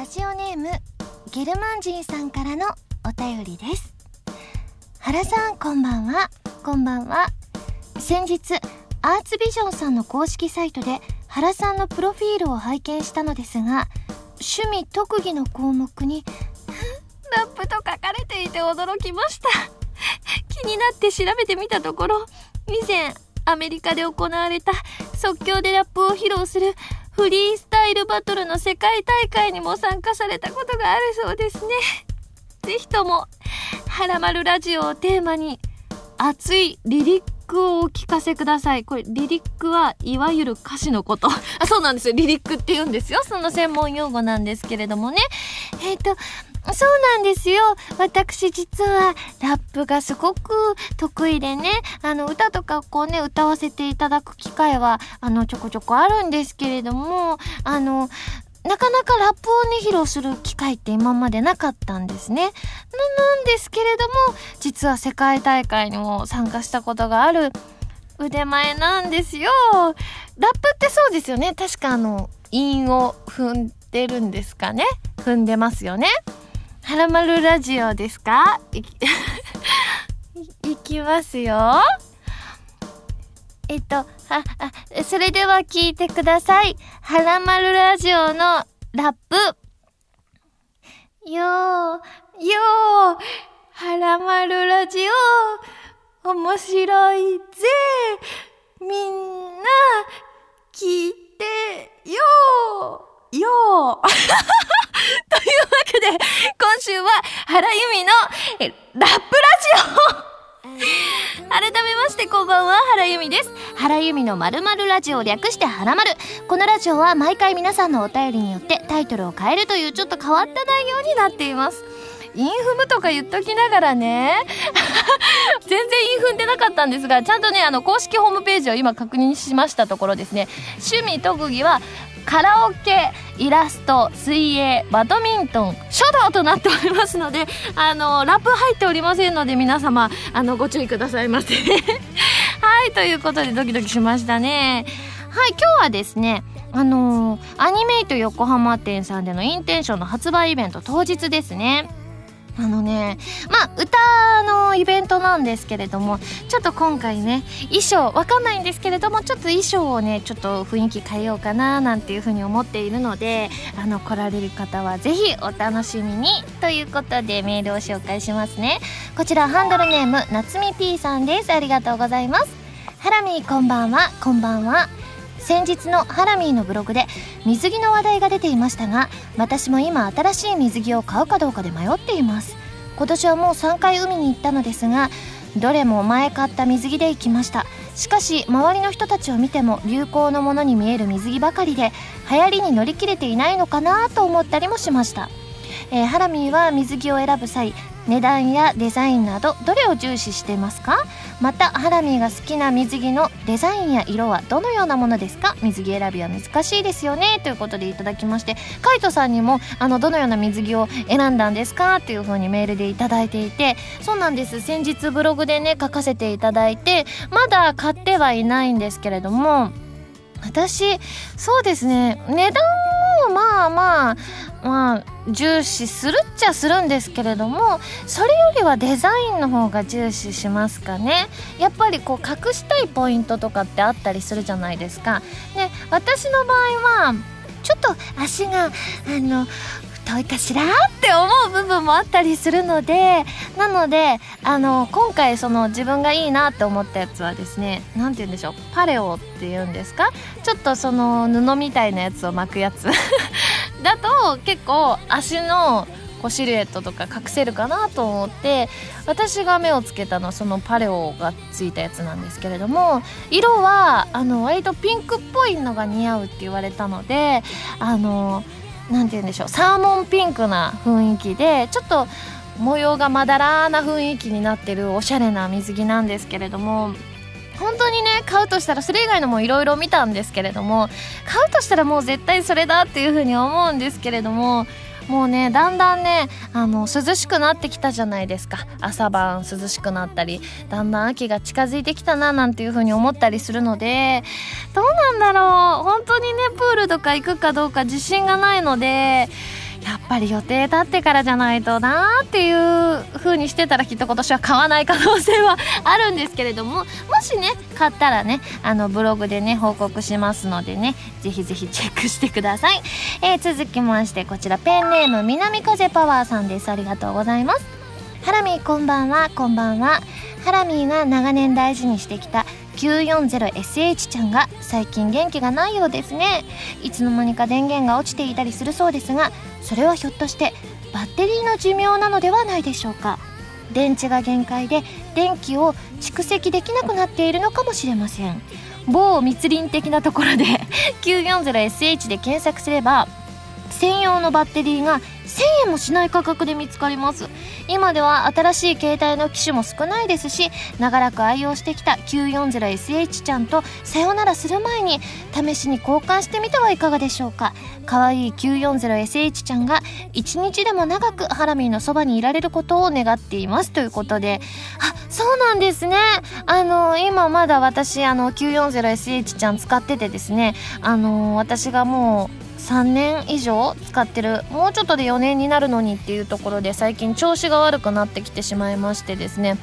ラジオネームゲルマンジンさんからのお便りです。原さんこんばんは。こんばんは。先日アーツビジョンさんの公式サイトで原さんのプロフィールを拝見したのですが趣味特技の項目に ラップと書かれていて驚きました。気になって調べてみたところ以前アメリカで行われた即興でラップを披露するフリースタイルバトルの世界大会にも参加されたことがあるそうですねぜひとも「はらまるラジオ」をテーマに熱いリリックをお聞かせください。これ、リリックはいわゆる歌詞のこと。あ、そうなんですよ。リリックって言うんですよ。その専門用語なんですけれどもね。えっ、ー、と、そうなんですよ。私実はラップがすごく得意でね、あの歌とかこうね、歌わせていただく機会は、あのちょこちょこあるんですけれども、あの、なかなかラップをね、披露する機会って今までなかったんですね。なんですけれども、実は世界大会にも参加したことがある腕前なんですよ。ラップってそうですよね。確かあの、韻を踏んでるんですかね。踏んでますよね。はらまるラジオですか？いき いきますよ。えっと、は、あ、それでは聞いてください。はらまるラジオのラップ。よー、よー、はらまるラジオ、面白いぜ。みんな、聞いてよー。よー。というわけで、今週は原由美のラップラジオ。改めましてこんばんは原由美です。原由美のまるまるラジオ略してはらまるこのラジオは毎回皆さんのお便りによってタイトルを変えるというちょっと変わった内容になっています。インフムとか言っときながらね。全然インフンでなかったんですがちゃんとねあの公式ホームページを今確認しましたところですね。趣味特技はカラオケイラスト水泳バドミントン書道となっておりますのであのラップ入っておりませんので皆様あのご注意くださいませ。はいということでドキドキしましたね。はい今日はですねあのー、アニメイト横浜店さんでのインテンションの発売イベント当日ですね。あのね、まあ、歌のイベントなんですけれども、ちょっと今回ね、衣装、わかんないんですけれども、ちょっと衣装をね、ちょっと雰囲気変えようかな、なんていうふうに思っているので、あの、来られる方はぜひお楽しみに、ということでメールを紹介しますね。こちら、ハンドルネーム、なつみ P さんです。ありがとうございます。ハラミー、こんばんは、こんばんは。先日のハラミーのブログで水着の話題が出ていましたが私も今新しい水着を買うかどうかで迷っています。今年はもう3回海に行ったのですがどれも前買った水着で行きました。しかし周りの人たちを見ても流行のものに見える水着ばかりで流行りに乗り切れていないのかなと思ったりもしました。えー、ハラミーは水着を選ぶ際値段やデザインなどどれを重視してますか？またハラミーが好きな水着のデザインや色はどのようなものですか？水着選びは難しいですよね。ということでいただきましてカイトさんにもあのどのような水着を選んだんですか？っていう風にメールでいただいていてそうなんです。先日ブログでね書かせていただいてまだ買ってはいないんですけれども私そうですね値段もまあまあまあ重視するっちゃするんですけれどもそれよりはデザインの方が重視しますかね。やっぱりこう隠したいポイントとかってあったりするじゃないですか。で私の場合はちょっと足があの太いかしらって思う部分もあったりするのでなのであの今回その自分がいいなって思ったやつはですね何て言うんでしょうパレオっていうんですか？ちょっとその布みたいなやつを巻くやつ。だと結構足のこうシルエットとか隠せるかなと思って私が目をつけたのはそのパレオがついたやつなんですけれども色はあの割とピンクっぽいのが似合うって言われたのであの何て言うんでしょうサーモンピンクな雰囲気でちょっと模様がまだらな雰囲気になってるおしゃれな水着なんですけれども本当にね買うとしたらそれ以外のもいろいろ見たんですけれども買うとしたらもう絶対それだっていうふうに思うんですけれどももうねだんだんねあの涼しくなってきたじゃないですか。朝晩涼しくなったりだんだん秋が近づいてきたななんていう風に思ったりするのでどうなんだろう。本当にねプールとか行くかどうか自信がないのでやっぱり予定立ってからじゃないとなーっていう風にしてたらきっと今年は買わない可能性はあるんですけれども もしね買ったらねあのブログでね報告しますのでねぜひぜひチェックしてください、えー、続きましてこちらペンネーム南風パワーさんです。ありがとうございます。ハラミーこんばんはこんばんは。ハラミーが長年大事にしてきた 940SH ちゃんが最近元気がないようですね。いつの間にか電源が落ちていたりするそうですがそれはひょっとしてバッテリーの寿命なのではないでしょうか。電池が限界で電気を蓄積できなくなっているのかもしれません。某密林的なところで 940SH で検索すれば専用のバッテリーが1000円もしない価格で見つかります。今では新しい携帯の機種も少ないですし長らく愛用してきた 940SH ちゃんとさよならする前に試しに交換してみてはいかがでしょうか。かわいい 940SH ちゃんが一日でも長くハラミーのそばにいられることを願っています。ということで。あそうなんですね。あの今まだ私あの 940SH ちゃん使っててですねあの私がもう3年以上使ってるもうちょっとで4年になるのにっていうところで最近調子が悪くなってきてしまいましてですね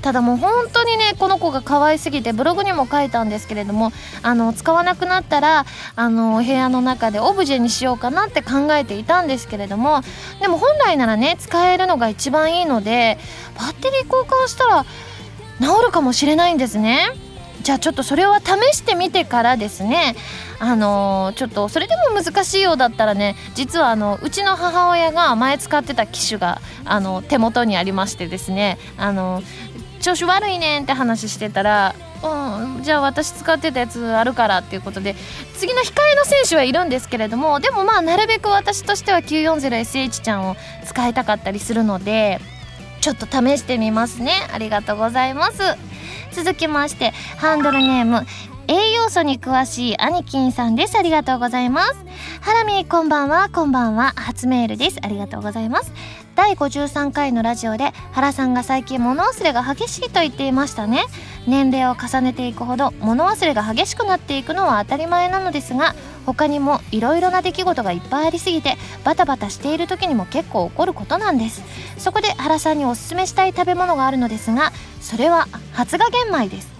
ただもう本当にねこの子が可愛すぎてブログにも書いたんですけれどもあの使わなくなったらあの部屋の中でオブジェにしようかなって考えていたんですけれどもでも本来ならね使えるのが一番いいのでバッテリー交換したら治るかもしれないんですね。じゃあちょっとそれは試してみてからですね。あのー、ちょっとそれでも難しいようだったらね実はあのうちの母親が前使ってた機種があの手元にありましてですね。あの調子悪いねんって話してたらうん、じゃあ私使ってたやつあるからっていうことで次の控えの選手はいるんですけれどもでもまあなるべく私としては 940SH ちゃんを使いたかったりするのでちょっと試してみますね。ありがとうございます。続きましてハンドルネーム栄養素に詳しいアニキンさんです。ありがとうございます。ハラミこんばんは。こんばんは。初メールです。ありがとうございます。第53回のラジオで原さんが最近物忘れが激しいと言っていましたね。年齢を重ねていくほど物忘れが激しくなっていくのは当たり前なのですが他にもいろいろな出来事がいっぱいありすぎてバタバタしている時にも結構起こることなんです。そこで原さんにおすすめしたい食べ物があるのですがそれは発芽玄米です。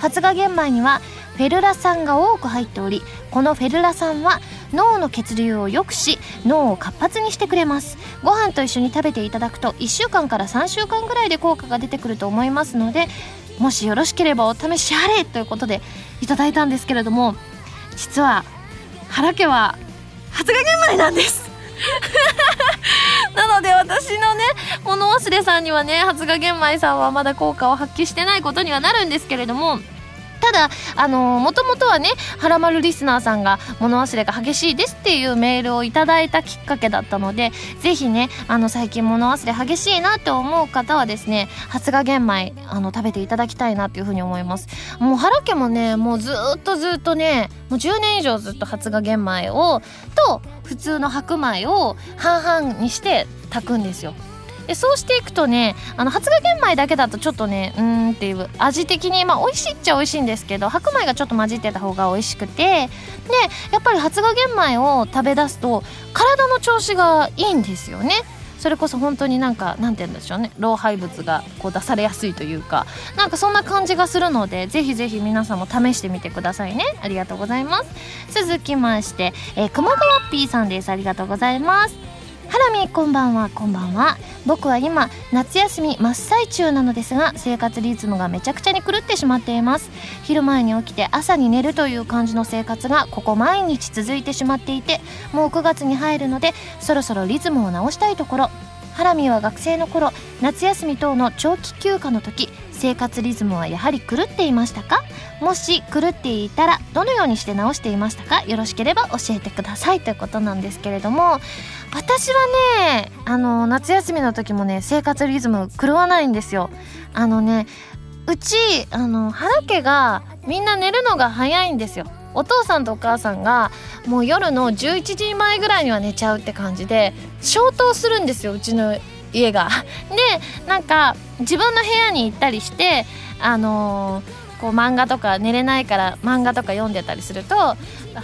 発芽玄米にはフェルラ酸が多く入っておりこのフェルラ酸は脳の血流を良くし脳を活発にしてくれます。ご飯と一緒に食べていただくと1週間から3週間ぐらいで効果が出てくると思いますのでもしよろしければお試しあれということでいただいたんですけれども実は原家は発芽玄米なんです。なので私のね物忘れさんにはね発芽玄米さんはまだ効果を発揮してないことにはなるんですけれどもただあのもともとはねはらまるリスナーさんが物忘れが激しいですっていうメールをいただいたきっかけだったのでぜひねあの最近物忘れ激しいなって思う方はですね発芽玄米あの食べていただきたいなっていうふうに思います。もう原家もねもうずっとずっとねもう10年以上ずっと発芽玄米をと普通の白米を半々にして炊くんですよ。でそうしていくとねあの発芽玄米だけだとちょっとねうーんっていう味的にまあ美味しいっちゃ美味しいんですけど白米がちょっと混じってた方が美味しくてでやっぱり発芽玄米を食べ出すと体の調子がいいんですよね。それこそ本当になんかなんて言うんでしょうね。老廃物がこう出されやすいというかなんかそんな感じがするのでぜひぜひ皆さんも試してみてくださいね。ありがとうございます。続きまして、えー、熊谷 P さんです。ありがとうございます。ハラミこんばんは。こんばんは。僕は今夏休み真っ最中なのですが生活リズムがめちゃくちゃに狂ってしまっています。昼前に起きて朝に寝るという感じの生活がここ毎日続いてしまっていてもう9月に入るのでそろそろリズムを直したいところ。ハラミは学生の頃夏休み等の長期休暇の時生活リズムはやはり狂っていましたか？もし狂っていたらどのようにして直していましたか？よろしければ教えてください。ということなんですけれども私はねあの夏休みの時もね生活リズム狂わないんですよあのねうちあの原家がみんな寝るのが早いんですよお父さんとお母さんがもう夜の11時前ぐらいには寝ちゃうって感じで消灯するんですようちの家が。でなんか自分の部屋に行ったりしてあのー、こう漫画とか寝れないから漫画とか読んでたりするとあ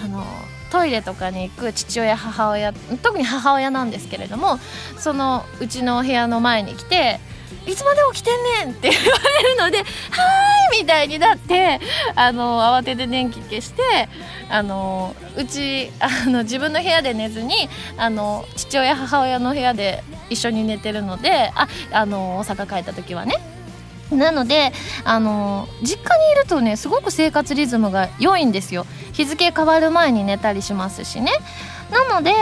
のートイレとかに行く父親母親特に母親なんですけれどもそのうちの部屋の前に来ていつまで起きてんねんって言われるので、はーいみたいになって、あの、慌てて電気消して、あの、うち、あの、自分の部屋で寝ずに、あの、父親、母親の部屋で一緒に寝てるので、あ、あの、大阪帰った時はね。なので、あの、実家にいるとね、すごく生活リズムが良いんですよ。日付変わる前に寝たりしますしね。なので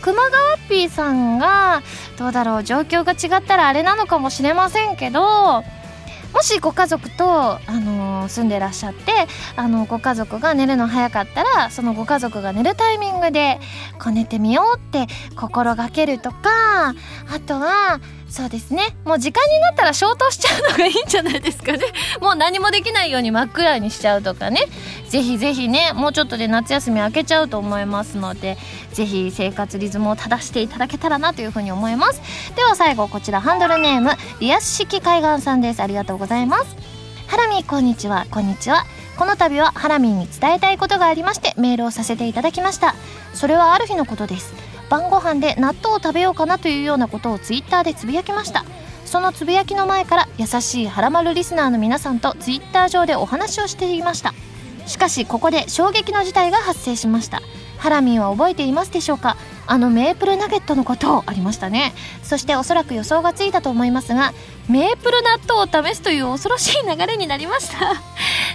熊川ピーさんがどうだろう状況が違ったらあれなのかもしれませんけどもしご家族と、あのー、住んでらっしゃってあのご家族が寝るの早かったらそのご家族が寝るタイミングでこう寝てみようって心がけるとかあとはそうですね。もう時間になったら消灯しちゃうのがいいんじゃないですかね。もう何もできないように真っ暗にしちゃうとかね。ぜひぜひねもうちょっとで夏休み明けちゃうと思いますのでぜひ生活リズムを正していただけたらなというふうに思います。では最後こちらハンドルネームリアス式海岸さんです。ありがとうございます。ハラミこんにちは。こんにちは。この度はハラミーに伝えたいことがありましてメールをさせていただきました。それはある日のことです。晩ご飯で納豆を食べようかなというようなことをツイッターでつぶやきました。そのつぶやきの前から優しいはらまるリスナーの皆さんとツイッター上でお話をしていました。しかしここで衝撃の事態が発生しました。ハラミーは覚えていますでしょうか？あのメープルナゲットのことありましたね。そしておそらく予想がついたと思いますがメープル納豆を試すという恐ろしい流れになりました。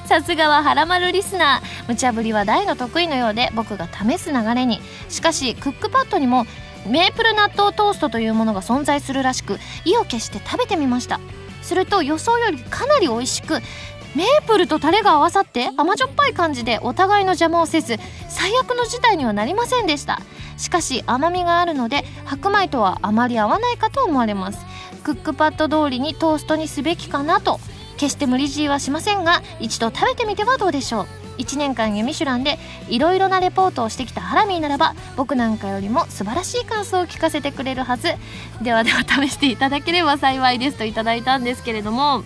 さすがはハラマルリスナー。無茶ぶりは大の得意のようで僕が試す流れに。しかしクックパッドにもメープル納豆トーストというものが存在するらしく意を決して食べてみました。すると予想よりかなり美味しくメープルとタレが合わさって甘じょっぱい感じでお互いの邪魔をせず最悪の事態にはなりませんでした。しかし甘みがあるので白米とはあまり合わないかと思われます。クックパッド通りにトーストにすべきかなと決して無理強いはしませんが一度食べてみてはどうでしょう。1年間ユミシュランでいろいろなレポートをしてきたハラミーならば僕なんかよりも素晴らしい感想を聞かせてくれるはず。ではでは試していただければ幸いですといただいたんですけれども、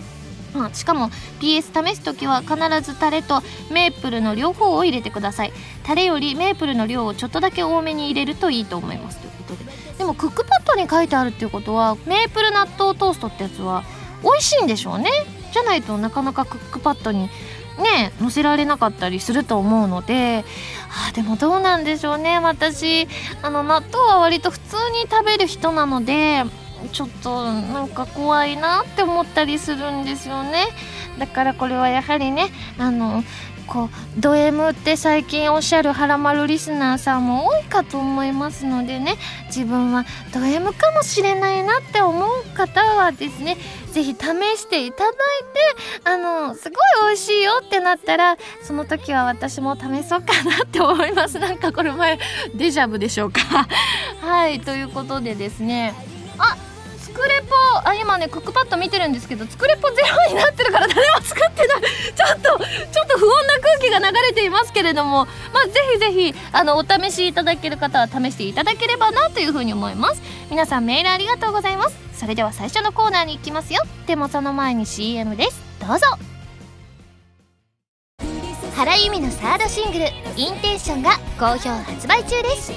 しかも PS 試す時は必ずタレとメープルの両方を入れてください。タレよりメープルの量をちょっとだけ多めに入れるといいと思います。ということで。でもクックパッドに書いてあるっていうことはメープル納豆トーストってやつは美味しいんでしょうね。じゃないとなかなかクックパッドにね載せられなかったりすると思うのであでもどうなんでしょうね。私あの納豆は割と普通に食べる人なのでちょっとなんか怖いなって思ったりするんですよね。だからこれはやはりねあのこうド M って最近おっしゃるはらまるリスナーさんも多いかと思いますのでね自分はド M かもしれないなって思う方はですね是非試していただいてあのすごい美味しいよってなったらその時は私も試そうかなって思います。なんかこれ前デジャブでしょうか。はいということでですね。あクレポあ今ねクックパッド見てるんですけど作レポゼロになってるから誰も作ってない。ちょっとちょっと不穏な空気が流れていますけれどもまあぜひぜひあのお試しいただける方は試していただければなというふうに思います。皆さんメールありがとうございます。それでは最初のコーナーに行きますよ。でもその前に CM です。どうぞ。原由実のサードシングル「インテンション」が好評発売中です。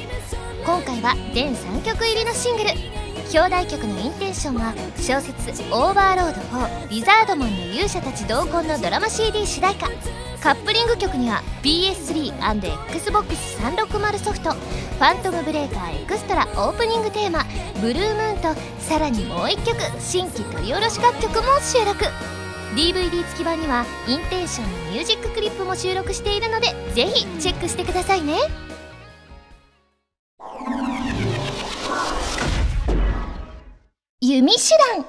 今回は全3曲入りのシングル。表題曲のインテンションは小説「オーバーロード4リザードマンの勇者たち同梱」のドラマ CD 主題歌カップリング曲には PS3&XBOX360 ソフト「ファントムブレーカーエクストラ」オープニングテーマ「ブルームーン」とさらにもう1曲新規録り下ろし楽曲も収録。DVD 付き版にはインテンションのミュージッククリップも収録しているのでぜひチェックしてくださいね。弓手段。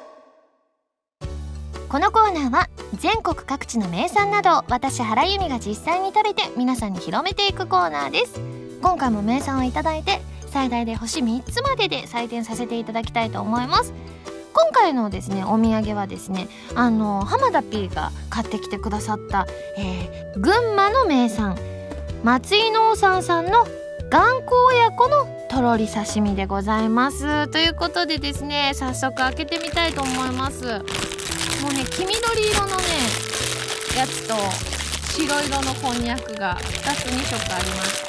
このコーナーは全国各地の名産などを私原由美が実際に食べて皆さんに広めていくコーナーです。今回も名産を頂いて最大で星3つまでで採点させていただきたいと思います。今回のですねお土産はですねあの浜田 P が買ってきてくださった、えー、群馬の名産松井農産さんの頑固親子のとろり刺身でございます。ということでですね早速開けてみたいと思います。もうね黄緑色のねやつと白色のこんにゃくが2つ2色ありまし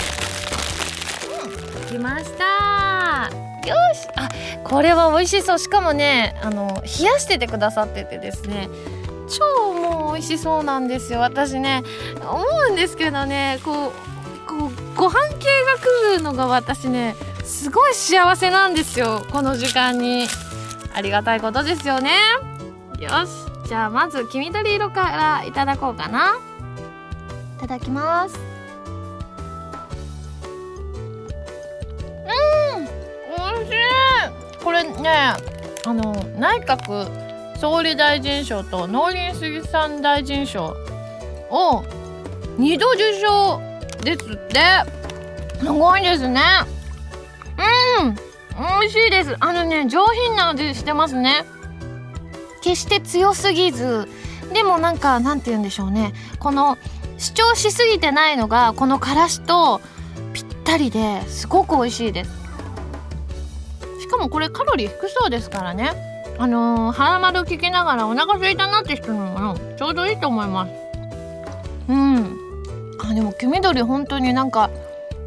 てきました。よし。あこれは美味しそう。しかもねあの冷やしててくださっててですね超もう美味しそうなんですよ。私ね思うんですけどねこうこうご飯系が来るのが私ねすごい幸せなんですよこの時間に。ありがたいことですよね。よしじゃあまず黄緑色からいただこうかな。いただきます。うん美味しい。これねあの内閣総理大臣賞と農林水産大臣賞を2度受賞ですって。すごいですねうん。美味しいです。あのね上品な味してますね。決して強すぎずでもなんかなんて言うんでしょうね。この主張しすぎてないのがこのからしとぴったりですごく美味しいです。しかもこれカロリー低そうですからね。あのー、腹丸聞きながらお腹空いたなって人にもちょうどいいと思います。うん。あでも黄緑本当になんか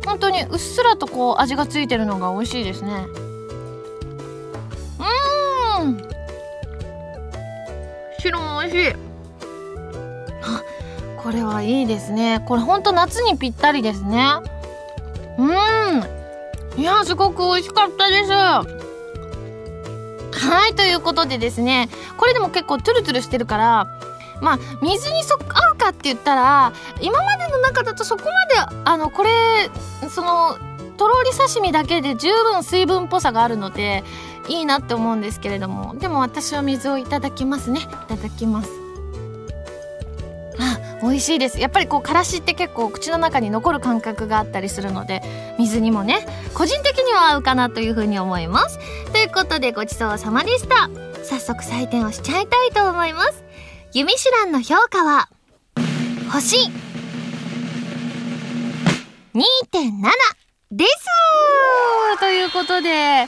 本当にうっすらとこう味がついてるのが美味しいですね。うん。白も美味しい。あ これはいいですね。これほんと夏にぴったりですね。うん。いやすごく美味しかったです。はいということでですね。これでも結構トゥルトゥルしてるからまあ水にそ合うかって言ったら今までの中だとそこまであのこれそのとろり刺身だけで十分水分っぽさがあるのでいいなって思うんですけれどもでも私は水をいただきますね。いただきます。あ美味しいです。やっぱりこうからしって結構口の中に残る感覚があったりするので水にもね個人的には合うかなというふうに思います。ということでごちそうさまでした。早速採点をしちゃいたいと思います。ユミシュランの評価は？星2.7です。ということでいやいい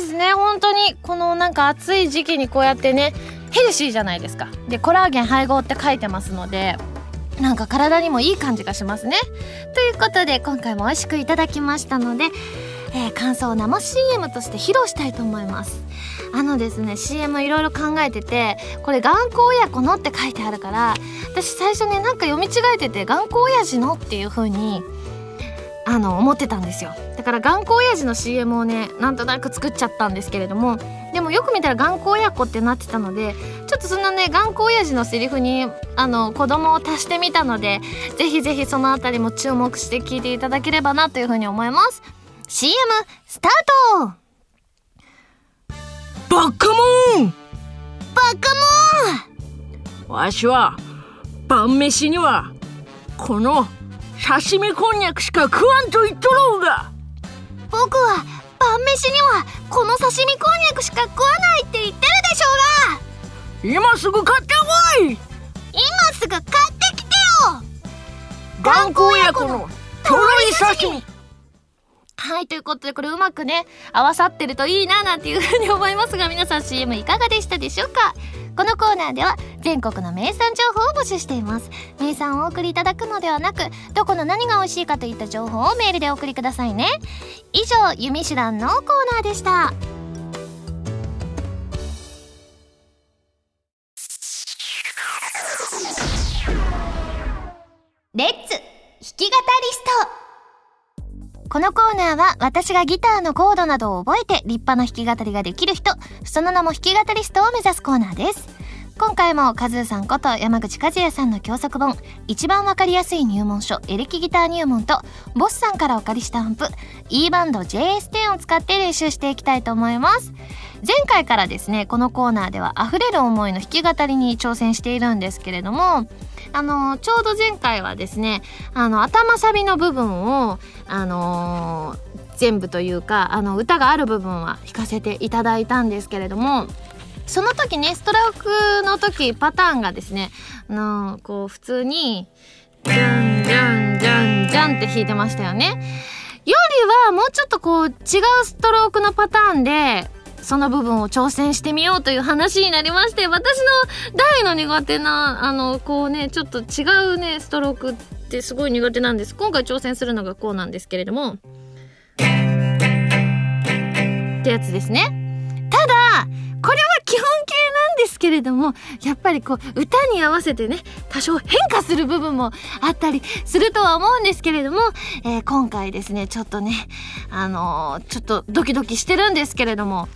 ですね。本当に。このなんか暑い時期にこうやってねヘルシーじゃないですか。でコラーゲン配合って書いてますのでなんか体にもいい感じがしますね。ということで今回も美味しくいただきましたので、えー、感想を生 CM として披露したいと思います。あのですね CM いろいろ考えててこれ頑固親子のって書いてあるから私最初ねなんか読み違えてて頑固親父のっていう風にあの思ってたんですよ。だから頑固親父の CM をねなんとなく作っちゃったんですけれどもでもよく見たら頑固親子ってなってたのでちょっとそんなね頑固親父のセリフにあの子供を足してみたのでぜひぜひそのあたりも注目して聞いていただければなというふうに思います。CM スタートバカモンバカモンわしは晩飯にはこの刺身こんにゃくしか食わんと言っとろうが。僕は晩飯にはこの刺身こんにゃくしか食わないって言ってるでしょうが。今すぐ買ってこい。今すぐ買ってきてよ。頑固親子のとろり刺身はい、ということでこれうまくね、合わさってるといいななんていうふうに思いますが、皆さん CM いかがでしたでしょうか？このコーナーでは全国の名産情報を募集しています。名産をお送りいただくのではなく、どこの何が美味しいかといった情報をメールでお送りくださいね。以上、ゆみしらんのコーナーでした。レッツ弾き語りストこのコーナーは私がギターのコードなどを覚えて立派な弾き語りができる人、その名も弾き語りストを目指すコーナーです。今回もカズーさんこと山口和也さんの教則本、一番わかりやすい入門書、エレキギター入門と、ボスさんからお借りしたアンプ、E バンド JS10 を使って練習していきたいと思います。前回からですね、このコーナーでは溢れる思いの弾き語りに挑戦しているんですけれども、あのちょうど前回はですねあの頭サビの部分をあの、全部というかあの歌がある部分は弾かせていただいたんですけれどもその時ねストラックの時パターンがですねあの、こう普通にジャンジャンジャンジャンって弾いてましたよね。よりはもうちょっとこう違うストロークのパターンでその部分を挑戦してみようという話になりまして私の大の苦手なあのこうねちょっと違うねストロークってすごい苦手なんです。今回挑戦するのがこうなんですけれども。ってやつですね。ただこれは基本形なんですけれどもやっぱりこう歌に合わせてね多少変化する部分もあったりするとは思うんですけれども、えー、今回ですねちょっとねあのー、ちょっとドキドキしてるんですけれども。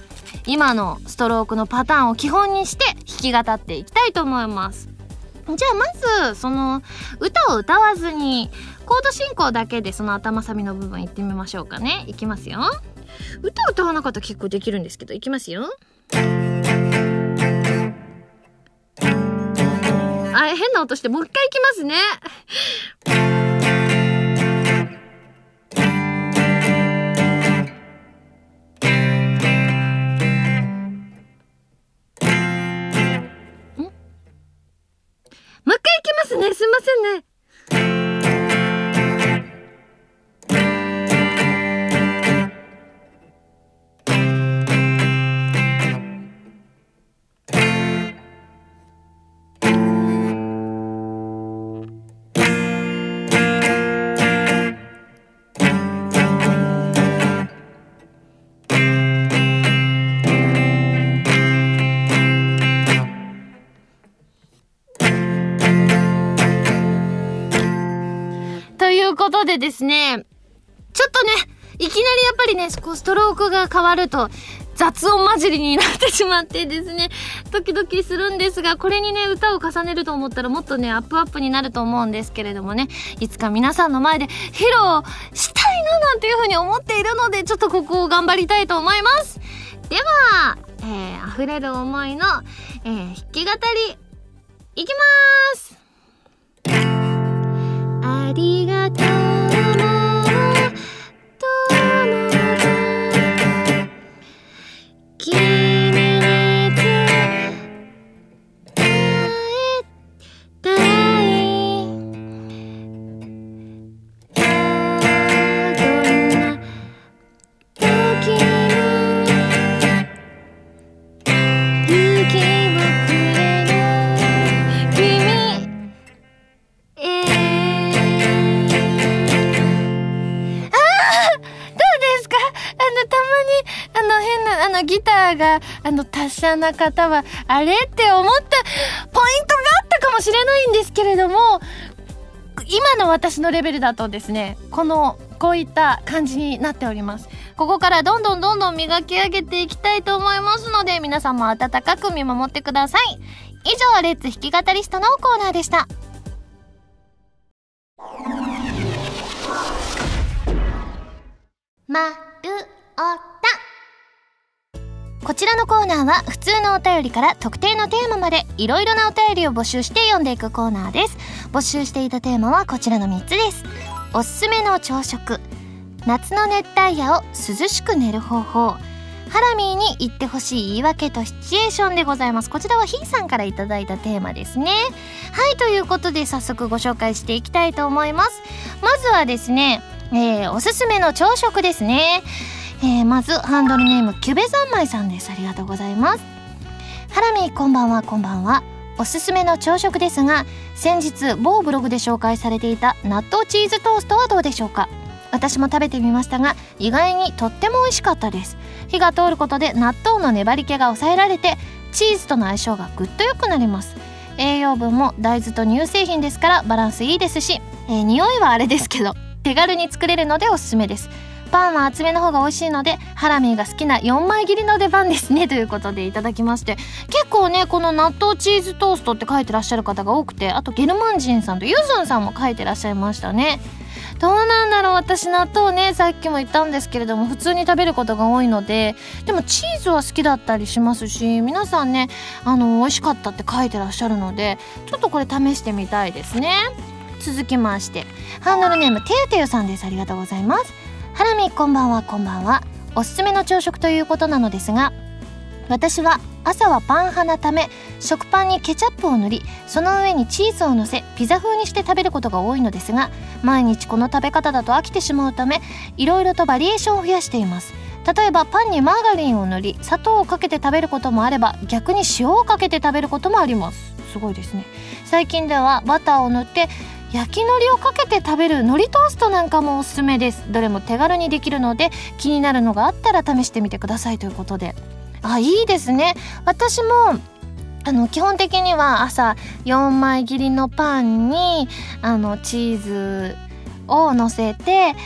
今のストロークのパターンを基本にして弾き語っていきたいと思います。じゃあまずその歌を歌わずにコード進行だけでその頭サビの部分いってみましょうかね。いきますよ。歌を歌わなかったら結構できるんですけどいきますよ。あ変な音してもう一回いきますね。すいませんね。ことでですね、ちょっとね、いきなりやっぱりね、こうストロークが変わると、雑音混じりになってしまってですね、ドキドキするんですが、これにね、歌を重ねると思ったらもっとね、アップアップになると思うんですけれどもね、いつか皆さんの前で披露したいななんていうふうに思っているので、ちょっとここを頑張りたいと思います。では、えー、溢れる思いの、えー、弾き語り、いきますありがとうな方は、あれ？って思ったポイントがあったかもしれないんですけれども、今の私のレベルだとですね、この、こういった感じになっております。ここからどんどんどんどん磨き上げていきたいと思いますので、皆さんも温かく見守ってください。以上、レッツ弾き語りストのコーナーでした。まるおこちらのコーナーは普通のお便りから特定のテーマまでいろいろなお便りを募集して読んでいくコーナーです。募集していたテーマはこちらの3つです。おすすめの朝食。夏の熱帯夜を涼しく寝る方法。ハラミーに言ってほしい言い訳とシチュエーションでございます。こちらはひーさんから頂いたテーマですね。はいということで早速ご紹介していきたいと思います。まずはですねえー、おすすめの朝食ですね。えー、まずハンドルネームキュベ三昧さんです。ありがとうございます。ハラミこんばんはこんばんは。おすすめの朝食ですが先日某ブログで紹介されていた納豆チーズトーストはどうでしょうか？私も食べてみましたが意外にとっても美味しかったです。火が通ることで納豆の粘り気が抑えられてチーズとの相性がぐっと良くなります。栄養分も大豆と乳製品ですからバランスいいですし、えー、匂いはあれですけど手軽に作れるのでおすすめです。パンは厚めの方が美味しいのでハラミが好きな4枚切りの出番ですね。ということでいただきまして。結構ねこの納豆チーズトーストって書いてらっしゃる方が多くてあとゲルマンジンさんとユズンさんも書いてらっしゃいましたね。どうなんだろう。私納豆ねさっきも言ったんですけれども普通に食べることが多いのででもチーズは好きだったりしますし皆さんねあの美味しかったって書いてらっしゃるのでちょっとこれ試してみたいですね。続きまして。ハンドルネームてゆてゆさんです。ありがとうございます。ハラミこんばんはこんばんは。おすすめの朝食ということなのですが私は朝はパン派なため食パンにケチャップを塗りその上にチーズをのせピザ風にして食べることが多いのですが毎日この食べ方だと飽きてしまうためいろいろとバリエーションを増やしています。例えばパンにマーガリンを塗り砂糖をかけて食べることもあれば逆に塩をかけて食べることもあります。すごいですね。最近ではバターを塗って焼き海苔をかけて食べる海苔トーストなんかもおすすめです。どれも手軽にできるので気になるのがあったら試してみてくださいということで。あいいですね。私もあの基本的には朝4枚切りのパンにあのチーズを乗せてで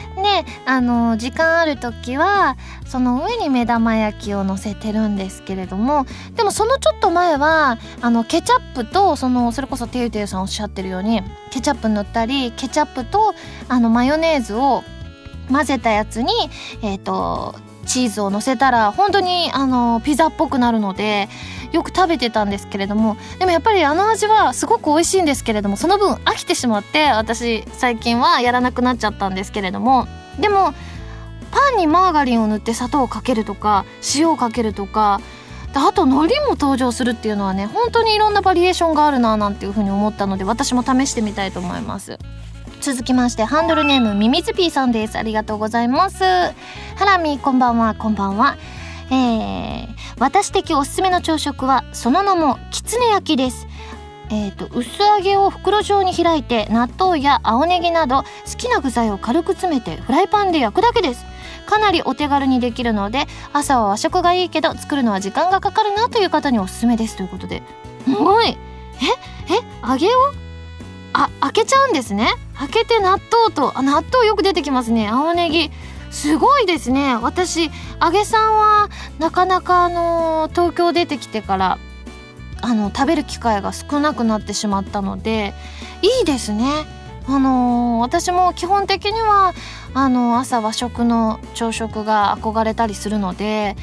あの時間ある時はその上に目玉焼きを乗せてるんですけれどもでもそのちょっと前はあのケチャップとそのそれこそてゆてゆさんおっしゃってるようにケチャップ塗ったりケチャップとあのマヨネーズを混ぜたやつにえっ、ー、とチーズを乗せたら本当にあのピザっぽくなるのでよく食べてたんですけれどもでもやっぱりあの味はすごく美味しいんですけれどもその分飽きてしまって私最近はやらなくなっちゃったんですけれどもでもパンにマーガリンを塗って砂糖をかけるとか塩をかけるとかあと海苔も登場するっていうのはね本当にいろんなバリエーションがあるななんていうふうに思ったので私も試してみたいと思います。続きましてハンドルネームミミズピーさんです。ありがとうございます。ハラミこんばんはこんばんは。えー、私的おすすめの朝食はその名もきつね焼きです。えーと、薄揚げを袋状に開いて納豆や青ネギなど好きな具材を軽く詰めてフライパンで焼くだけです。かなりお手軽にできるので朝は和食がいいけど作るのは時間がかかるなという方におすすめですということで。すごい。え？え？揚げを？あ開けちゃうんですね。開けて納豆とあ納豆よく出てきますね。青ネギすごいですね。私揚げさんはなかなかあの東京出てきてからあの食べる機会が少なくなってしまったのでいいですね。あの私も基本的にはあの朝和食の朝食が憧れたりするので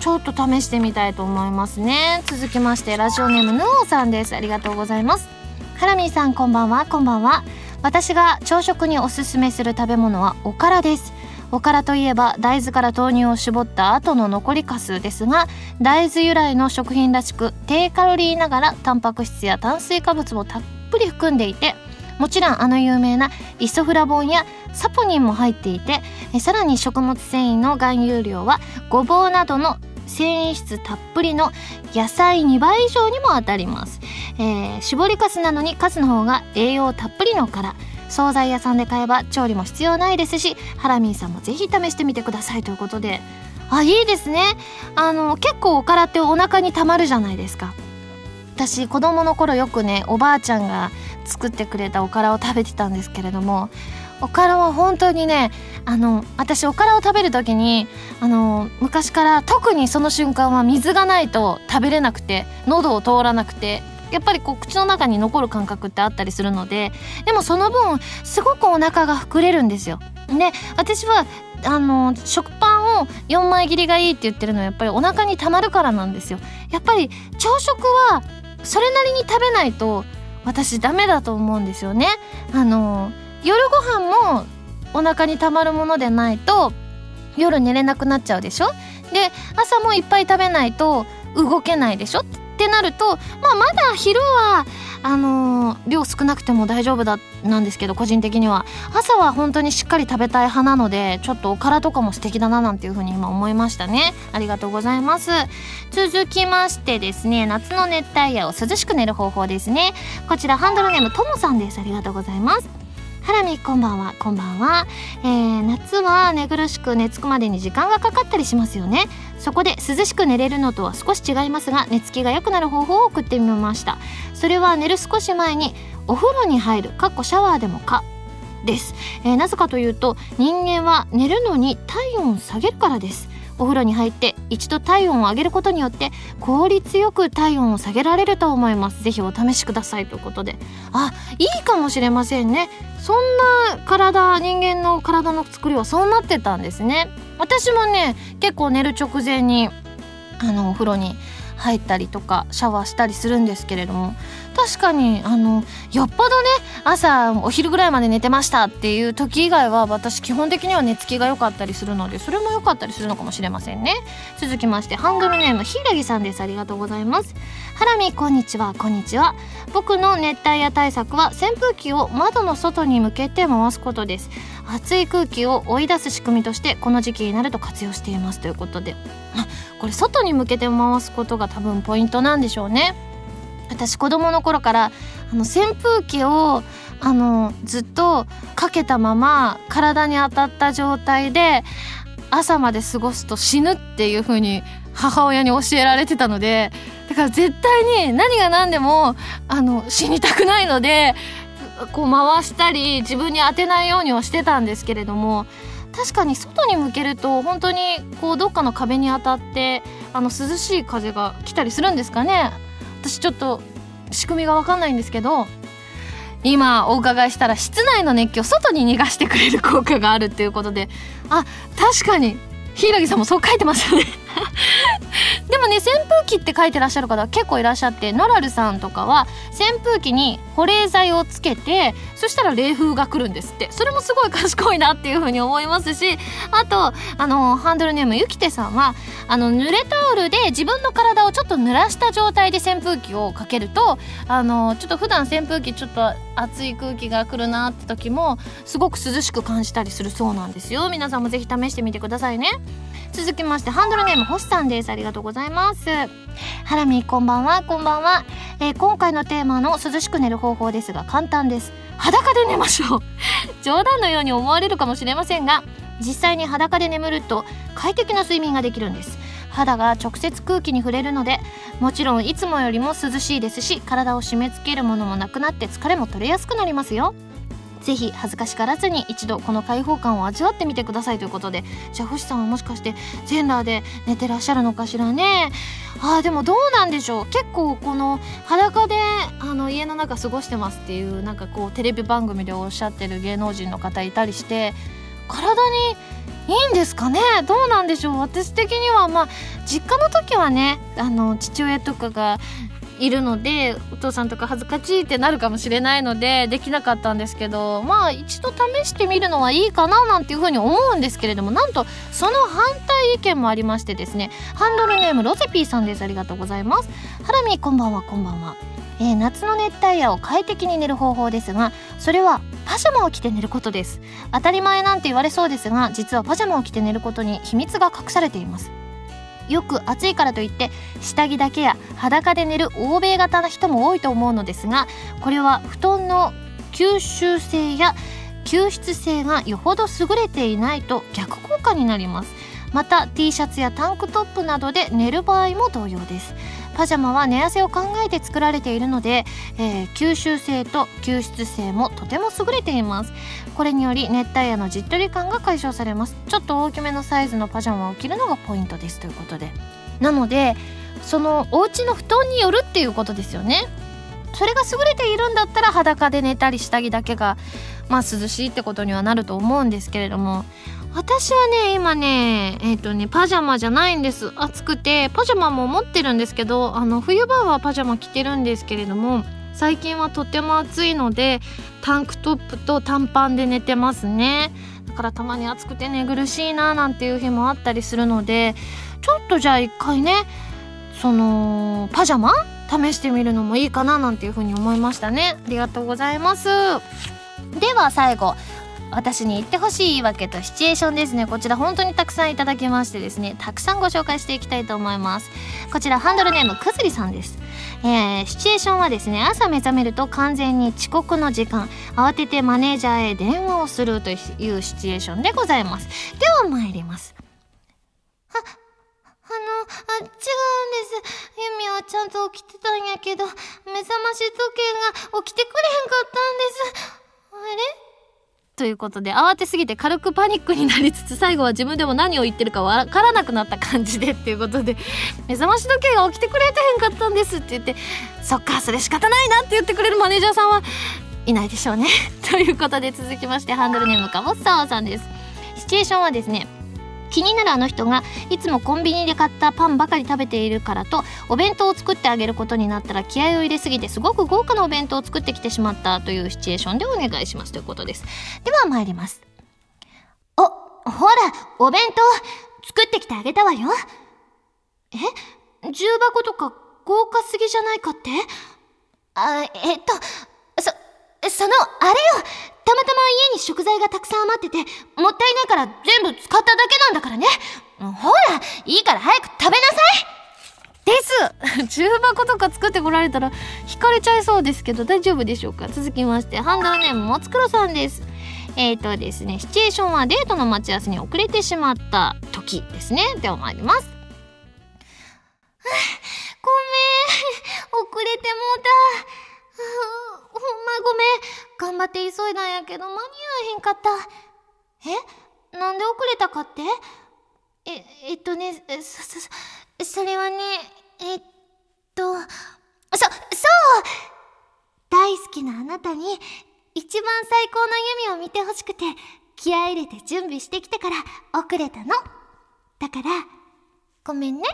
ちょっと試してみたいと思いますね。続きましてラジオネームヌオさんです。ありがとうございます。ハラミーさんこんばんは。こんばんは。私が朝食におすすめする食べ物はおからです。おからといえば大豆から豆乳を絞った後の残りかすですが大豆由来の食品らしく低カロリーながらタンパク質や炭水化物もたっぷり含んでいてもちろんあの有名なイソフラボンやサポニンも入っていてさらに食物繊維の含有量はごぼうなどの繊維質たっぷりの野菜2倍以上にも当たります、えー、絞りかすなのにかすの方が栄養たっぷりのから惣菜屋さんで買えば調理も必要ないですしハラミーさんもぜひ試してみてくださいということで。あいいですね。あの結構おからってお腹にたまるじゃないですか。私子供の頃よくねおばあちゃんが作ってくれたおからを食べてたんですけれどもおからは本当にねあの私おからを食べる時にあの昔から特にその瞬間は水がないと食べれなくて喉を通らなくてやっぱりこう口の中に残る感覚ってあったりするのででもその分すごくお腹が膨れるんですよ。で私はあの食パンを4枚切りがいいって言ってるのはやっぱりお腹にたまるからなんですよ。やっぱり朝食はそれなりに食べないと私ダメだと思うんですよね。あの夜ご飯もお腹にたまるものでないと夜寝れなくなっちゃうでしょ？で朝もいっぱい食べないと動けないでしょ？ってなると、まあ、まだ昼はあのー、量少なくても大丈夫だなんですけど個人的には。朝は本当にしっかり食べたい派なのでちょっとおからとかも素敵だななんていうふうに今思いましたね。ありがとうございます。続きましてですね夏の熱帯夜を涼しく寝る方法ですね。こちらハンドルネームともさんです。ありがとうございます。ハラミこんばんはこんばんは、えー、夏は寝苦しく寝つくまでに時間がかかったりしますよね。そこで涼しく寝れるのとは少し違いますが寝つきが良くなる方法を送ってみました。それは寝る少し前にお風呂に入るかっこシャワーでもかです、えー、なぜかというと人間は寝るのに体温を下げるからです。お風呂に入って一度体温を上げることによって効率よく体温を下げられると思います。ぜひお試しくださいということで。あいいかもしれませんね。そんな体人間の体の作りはそうなってたんですね。私もね結構寝る直前にあのお風呂に入ったりとかシャワーしたりするんですけれども確かにあのよっぽどね朝お昼ぐらいまで寝てましたっていう時以外は私基本的には寝つきが良かったりするのでそれも良かったりするのかもしれませんね。続きましてハンドルネームひいらぎさんです。ありがとうございます。ハラミこんにちは。こんにちは。僕の熱帯夜対策は扇風機を窓の外に向けて回すことです。暑い空気を追い出す仕組みとしてこの時期になると活用していますということで。これ外に向けて回すことが多分ポイントなんでしょうね。私子供の頃からあの扇風機をあのずっとかけたまま体に当たった状態で朝まで過ごすと死ぬっていう風に母親に教えられてたのでだから絶対に何が何でもあの死にたくないのでこう回したり自分に当てないようにはしてたんですけれども確かに外に向けると本当にこうどっかの壁に当たってあの涼しい風が来たりするんですかね。私ちょっと仕組みが分かんないんですけど今お伺いしたら室内の熱気を外に逃がしてくれる効果があるっていうことであ確かに柊さんもそう書いてますよね。でもね扇風機って書いてらっしゃる方結構いらっしゃってノラルさんとかは扇風機に保冷剤をつけてそしたら冷風が来るんですって。それもすごい賢いなっていうふうに思いますしあとあのハンドルネームゆきてさんはあの濡れタオルで自分の体をちょっと濡らした状態で扇風機をかけるとあのちょっと普段扇風機ちょっと熱い空気が来るなって時もすごく涼しく感じたりするそうなんですよ。皆さんもぜひ試してみてくださいね。続きましてハンドルネーム星さんです。ありがとうございます。ハラミこんばんは。こんばんは、えー、今回のテーマの涼しく寝る方法ですが簡単です。裸で寝ましょう。冗談のように思われるかもしれませんが実際に裸で眠ると快適な睡眠ができるんです。肌が直接空気に触れるのでもちろんいつもよりも涼しいですし体を締め付けるものもなくなって疲れも取れやすくなりますよ。ぜひ恥ずかしがらずに一度この開放感を味わってみてくださいということでじゃあ星さんはもしかして全裸で寝てらっしゃるのかしらね？あーでもどうなんでしょう。結構この裸であの家の中過ごしてますっていうなんかこうテレビ番組でおっしゃってる芸能人の方いたりして体にいいんですかね？どうなんでしょう？私的にはまあ実家の時はねあの父親とかがいるのでお父さんとか恥ずかしいってなるかもしれないのでできなかったんですけどまあ一度試してみるのはいいかななんていうふうに思うんですけれどもなんとその反対意見もありましてですね。ハンドルネームロゼピーさんです。ありがとうございます。ハラミこんばんはこんばんは。えー、夏の熱帯夜を快適に寝る方法ですがそれはパジャマを着て寝ることです。当たり前なんて言われそうですが実はパジャマを着て寝ることに秘密が隠されています。よく暑いからといって下着だけや裸で寝る欧米型な人も多いと思うのですがこれは布団の吸収性や吸湿性がよほど優れていないと逆効果になります。また T シャツやタンクトップなどで寝る場合も同様です。パジャマは寝汗を考えて作られているので、えー、吸収性と吸湿性もとても優れています。これにより熱帯夜のじっとり感が解消されます。ちょっと大きめのサイズのパジャマを着るのがポイントですということで。なのでそのお家の布団によるっていうことですよね。それが優れているんだったら裸で寝たり下着だけがまあ涼しいってことにはなると思うんですけれども私はね今ねえっ、ー、とねパジャマじゃないんです。暑くてパジャマも持ってるんですけどあの冬場はパジャマ着てるんですけれども最近はとても暑いのでタンクトップと短パンで寝てますね。だからたまに暑くて寝苦しいななんていう日もあったりするのでちょっとじゃあ一回ねそのパジャマ？試してみるのもいいかななんていうふうに思いましたね。ありがとうございます。では最後。私に言ってほしい言い訳とシチュエーションですね。こちら本当にたくさんいただきましてですねたくさんご紹介していきたいと思います。こちらハンドルネームくずりさんです。えー、シチュエーションはですね朝目覚めると完全に遅刻の時間。慌ててマネージャーへ電話をするというシチュエーションでございます。では参ります。ああのあ違うんです。ユミはちゃんと起きてたんやけど目覚まし時計が起きてくれへんかったんです。あれ？ということで慌てすぎて軽くパニックになりつつ 最後は自分でも何を言ってるかわからなくなった感じでっていうことで 目覚まし時計が起きてくれてへんかったんですって言ってそっかそれ仕方ないなって言ってくれるマネージャーさんはいないでしょうね。ということで続きましてハンドルネームかボッサーさんです。シチュエーションはですね気になるあの人がいつもコンビニで買ったパンばかり食べているからとお弁当を作ってあげることになったら気合を入れすぎてすごく豪華なお弁当を作ってきてしまったというシチュエーションでお願いしますということです。では参ります。おほらお弁当作ってきてあげたわよ。え？重箱とか豪華すぎじゃないかって？あえっとそそのあれよ。がたくさん余ってて、もったいないから全部使っただけなんだからね。ほら、いいから早く食べなさい。です。重箱とか作ってこられたら引かれちゃいそうですけど大丈夫でしょうか？続きましてハンドルネームもつくろさんです。えーとですねシチュエーションはデートの待ち合わせに遅れてしまった時ですね。では参ります。ごめん。遅れてもうたほんまごめん。頑張って急いだんやけど間に合わへんかった。え？なんで遅れたかって？ええっとねそそそれはねえっとそそう！大好きなあなたに一番最高の弓を見てほしくて気合入れて準備してきてから遅れたの。だからごめんね。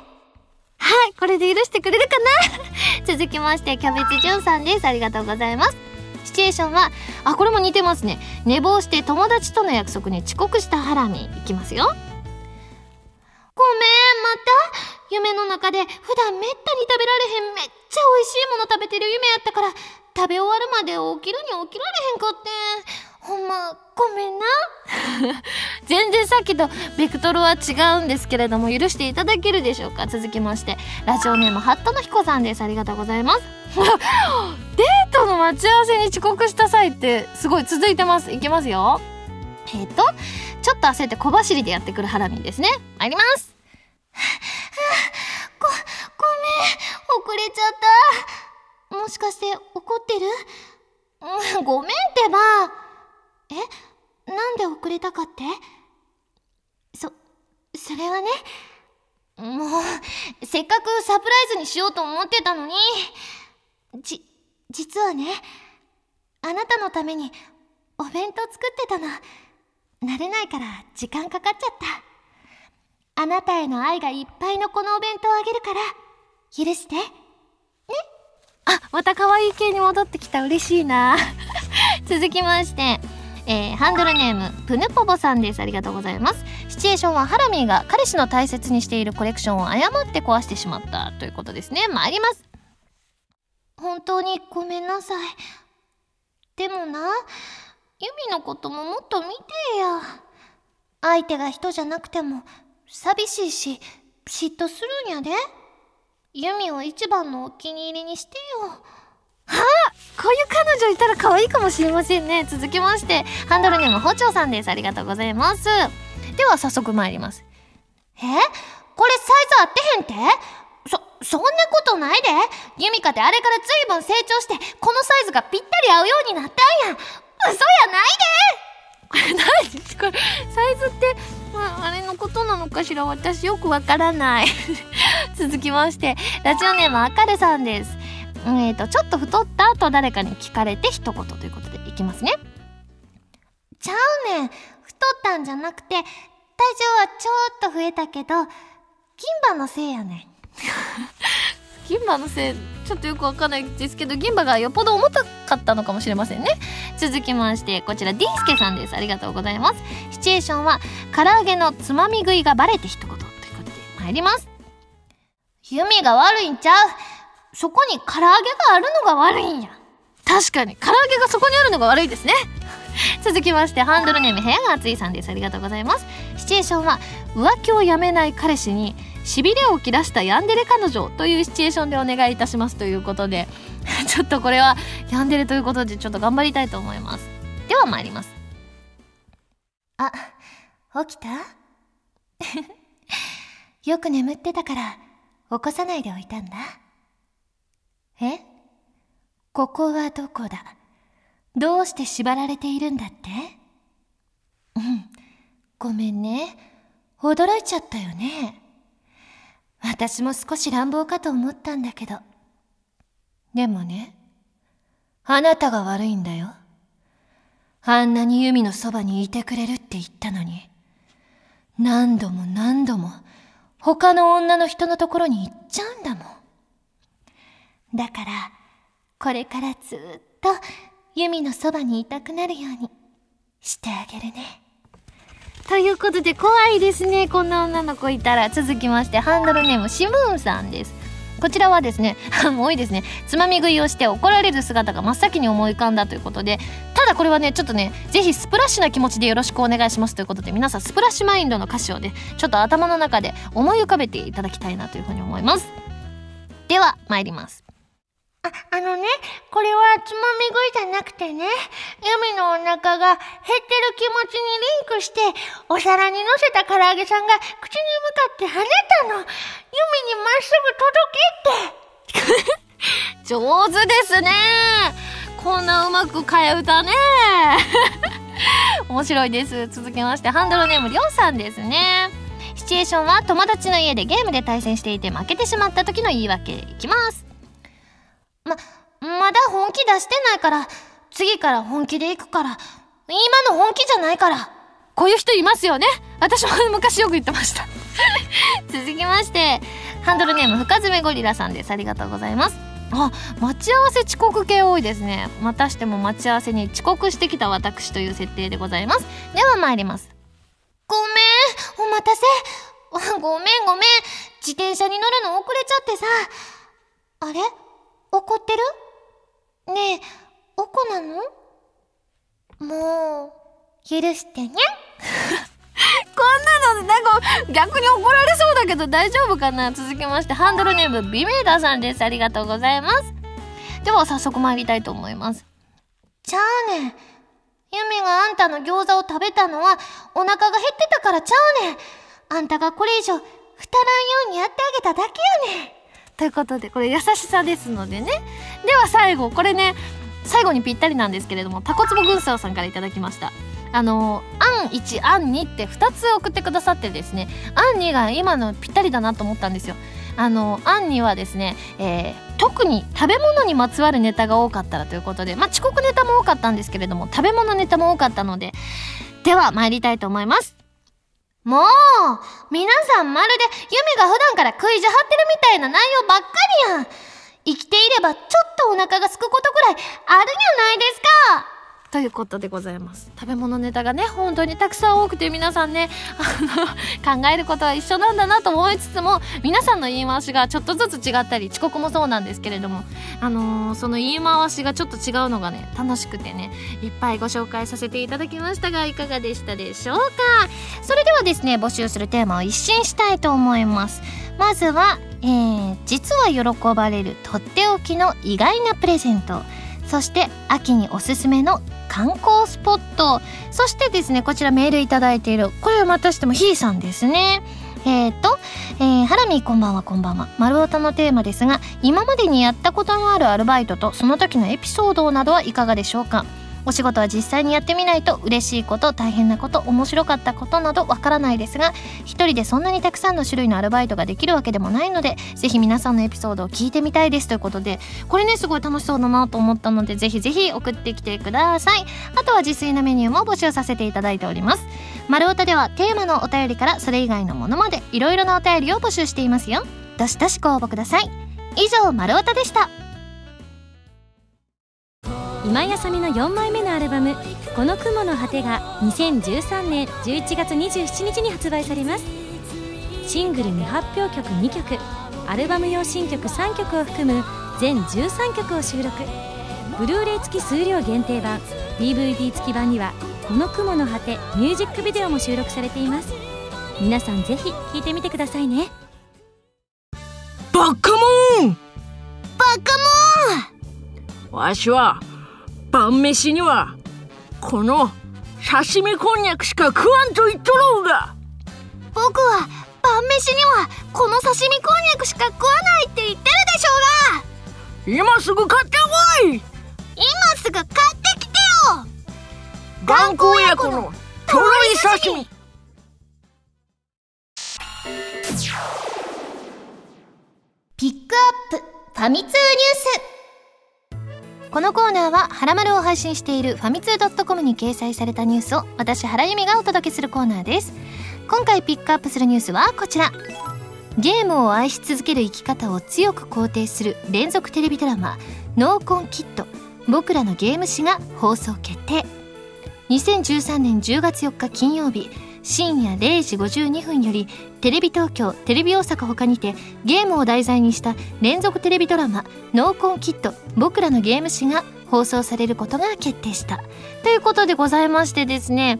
はいこれで許してくれるかな？続きましてキャベツジュンさんです。ありがとうございます。シチュエーションはあこれも似てますね。寝坊して友達との約束に遅刻したハラミ。いきますよ。ごめんまた。夢の中で普段めったに食べられへんめっちゃ美味しいもの食べてる夢やったから食べ終わるまで起きるに起きられへんかってほんまごめんな。全然さっきとベクトルは違うんですけれども許していただけるでしょうか？続きましてラジオネームハットの彦さんです。ありがとうございます。デートの待ち合わせに遅刻した際ってすごい続いてます。いきますよ。えっ、ー、とちょっと焦って小走りでやってくるハラミですね。参ります。ご、ごめん遅れちゃった。もしかして怒ってる？うん、ごめんってば。えなんで遅れたかって？そ、それはね、もう、せっかくサプライズにしようと思ってたのに、じ、実はね、あなたのためにお弁当作ってたの。慣れないから時間かかっちゃった。あなたへの愛がいっぱいのこのお弁当あげるから、許して。ね？あ、また可愛い系に戻ってきた。嬉しいな。続きまして、えー、ハンドルネームプヌポボさんです。ありがとうございます。シチュエーションはハラミーが彼氏の大切にしているコレクションを誤って壊してしまったということですね。参ります。本当にごめんなさい。でもなユミのことももっと見てや。相手が人じゃなくても寂しいし嫉妬するんやで。ユミを一番のお気に入りにしてよ。あこういう彼女いたら可愛いかもしれませんね。続きましてハンドルネーム包丁さんです。ありがとうございます。では早速参ります。え？これサイズ合ってへんって？そ、そんなことないで。ユミカってあれから随分成長してこのサイズがぴったり合うようになったんや。嘘やないで。これ何？これサイズってまあ、あれのことなのかしら。私よくわからない。続きましてラジオネームあかるさんです。えーと、ちょっと太ったと誰かに聞かれて一言ということでいきますね。ちゃうねん。太ったんじゃなくて、体重はちょっと増えたけど、銀歯のせいやねん。銀歯のせい、ちょっとよくわかんないですけど、銀歯がよっぽど重たかったのかもしれませんね。続きまして、こちら、ディースケさんです。ありがとうございます。シチュエーションは、唐揚げのつまみ食いがバレて一言ということで参ります。弓が悪いんちゃうそこに唐揚げがあるのが悪いんや。確かに。唐揚げがそこにあるのが悪いですね。続きましてハンドルネーム部屋が熱いさんです。ありがとうございます。シチュエーションは浮気をやめない彼氏にしびれを切らしたヤンデレ彼女というシチュエーションでお願いいたしますということで ちょっとこれはヤンデレということでちょっと頑張りたいと思います。では参ります。あ起きた？よく眠ってたから起こさないでおいたんだえ？ここはどこだ？どうして縛られているんだって？うん、ごめんね。驚いちゃったよね。私も少し乱暴かと思ったんだけど。でもね、あなたが悪いんだよ。あんなにユミのそばにいてくれるって言ったのに、何度も何度も他の女の人のところに行っちゃうんだもん。だから、これからずっとユミのそばにいたくなるようにしてあげるね。ということで怖いですね。こんな女の子いたら。続きまして、ハンドルネームシムーンさんです。こちらはですね、多いですね。つまみ食いをして怒られる姿が真っ先に思い浮かんだということで、ただこれはね、ちょっとね、ぜひスプラッシュな気持ちでよろしくお願いしますということで、皆さんスプラッシュマインドの歌詞をね、ちょっと頭の中で思い浮かべていただきたいなというふうに思います。では参りますあ、あのね、これはつまみ食いじゃなくてね、ユミのお腹が減ってる気持ちにリンクして、お皿に乗せた唐揚げさんが口に向かって跳ねたの。ユミにまっすぐ届けって。上手ですね。こんなうまく替え歌ね。面白いです。続きまして、ハンドルネームりょうさんですね。シチュエーションは友達の家でゲームで対戦していて負けてしまった時の言い訳いきます。ま、まだ本気出してないから、次から本気で行くから、今の本気じゃないから。こういう人いますよね。私も昔よく言ってました 続きまして、ハンドルネーム深爪ゴリラさんです。ありがとうございます。あ、待ち合わせ遅刻系多いですね。またしても待ち合わせに遅刻してきた私という設定でございます。では参ります。ごめん、お待たせ。ごめんごめん。自転車に乗るの遅れちゃってさ。あれ？怒ってる？ねえ、おこなの？もう、許してにゃ こんなのなんか逆に怒られそうだけど大丈夫かな？続きましてハンドルネームビメーダーさんです。ありがとうございます。では早速参りたいと思います。ちゃうねん。ユミがあんたの餃子を食べたのはお腹が減ってたからちゃうねん。あんたがこれ以上太らんようにやってあげただけやねん。ということでこれ優しさですのでね。では最後これね最後にぴったりなんですけれどもタコツボ軍曹さんから頂きました。あの案1案2って2つ送ってくださってですね案2が今のぴったりだなと思ったんですよ。あの案2はですね、えー、特に食べ物にまつわるネタが多かったらということでまあ遅刻ネタも多かったんですけれども食べ物ネタも多かったのででは参りたいと思います。もう、皆さんまるでユミが普段から食いじゃ張ってるみたいな内容ばっかりやん。生きていればちょっとお腹が空くことくらいあるやないですか。ということでございます。食べ物ネタがね本当にたくさん多くて皆さんねあの 考えることは一緒なんだなと思いつつも皆さんの言い回しがちょっとずつ違ったり遅刻もそうなんですけれどもあのー、その言い回しがちょっと違うのがね楽しくてねいっぱいご紹介させていただきましたがいかがでしたでしょうか？それではですね募集するテーマを一新したいと思います。まずは、えー、実は喜ばれるとっておきの意外なプレゼント。そして秋におすすめの観光スポット。そしてですねこちらメールいただいているこれをまたしてもひーさんですね。えっ、ー、と、えー、ハラミこんばんはこんばんは。丸太のテーマですが、今までにやったことのあるアルバイトとその時のエピソードなどはいかがでしょうか。お仕事は実際にやってみないと嬉しいこと大変なこと面白かったことなどわからないですが一人でそんなにたくさんの種類のアルバイトができるわけでもないのでぜひ皆さんのエピソードを聞いてみたいです。ということでこれねすごい楽しそうだなと思ったのでぜひぜひ送ってきてください。あとは自炊のメニューも募集させていただいております。丸太ではテーマのお便りからそれ以外のものまでいろいろなお便りを募集していますよ。どしどしご応募ください。以上丸太でした。今井あさみの4枚目のアルバム「この雲の果て」が2013年11月27日に発売されます。シングル未発表曲2曲アルバム用新曲3曲を含む全13曲を収録。ブルーレイ付き数量限定版 DVD 付き版には「この雲の果て」ミュージックビデオも収録されています。皆さんぜひ聴いてみてくださいね。バカモン！バカモン！わしは晩飯にはこの刺身こんにゃくしか食わんと言っとろうが。僕は晩飯にはこの刺身こんにゃくしか食わないって言ってるでしょうが。今すぐ買ってこい。今すぐ買ってきてよ。頑固親子のとろい刺身。ピックアップファミ通ニュースこのコーナーは「はらまる」を配信しているファミツー .com に掲載されたニュースを私原由美がお届けするコーナーです。今回ピックアップするニュースはこちら。ゲームを愛し続ける生き方を強く肯定する連続テレビドラマ「ノーコンキット。僕らのゲーム誌」が放送決定。2013年10月4日金曜日深夜0時52分よりテレビ東京テレビ大阪ほかにてゲームを題材にした連続テレビドラマ「ノーコンキット僕らのゲーム誌」が放送されることが決定した。ということでございましてですね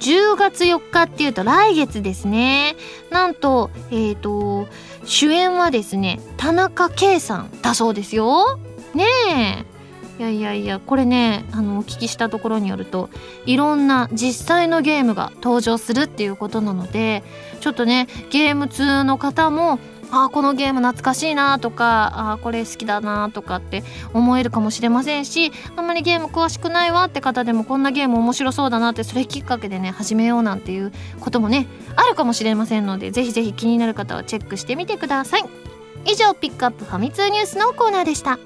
10月4日っていうと来月ですね。なんとえっ、ー、と主演はですね田中圭さんだそうですよ。ねえ。いやいやいやこれねあのお聞きしたところによるといろんな実際のゲームが登場するっていうことなのでちょっとねゲーム通の方もあこのゲーム懐かしいなとかあこれ好きだなとかって思えるかもしれませんしあんまりゲーム詳しくないわって方でもこんなゲーム面白そうだなってそれきっかけでね始めようなんていうこともねあるかもしれませんのでぜひぜひ気になる方はチェックしてみてください。以上ピックアップファミ通ニュースのコーナーでした。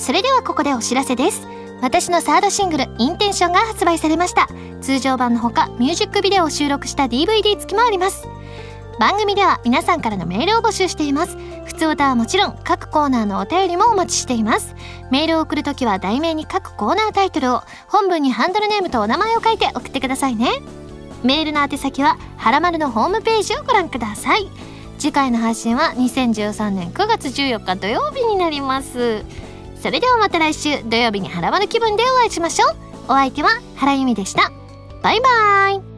それではここでお知らせです。私のサードシングル「インテンション」が発売されました。通常版のほかミュージックビデオを収録した DVD 付きもあります。番組では皆さんからのメールを募集しています。普通歌はもちろん各コーナーのお便りもお待ちしています。メールを送るときは題名に各コーナータイトルを本文にハンドルネームとお名前を書いて送ってくださいね。メールの宛先ははらまるのホームページをご覧ください。次回の配信は2013年9月14日土曜日になります。それではまた来週土曜日にはらまる気分でお会いしましょう。お相手は原由美でした。バイバイ。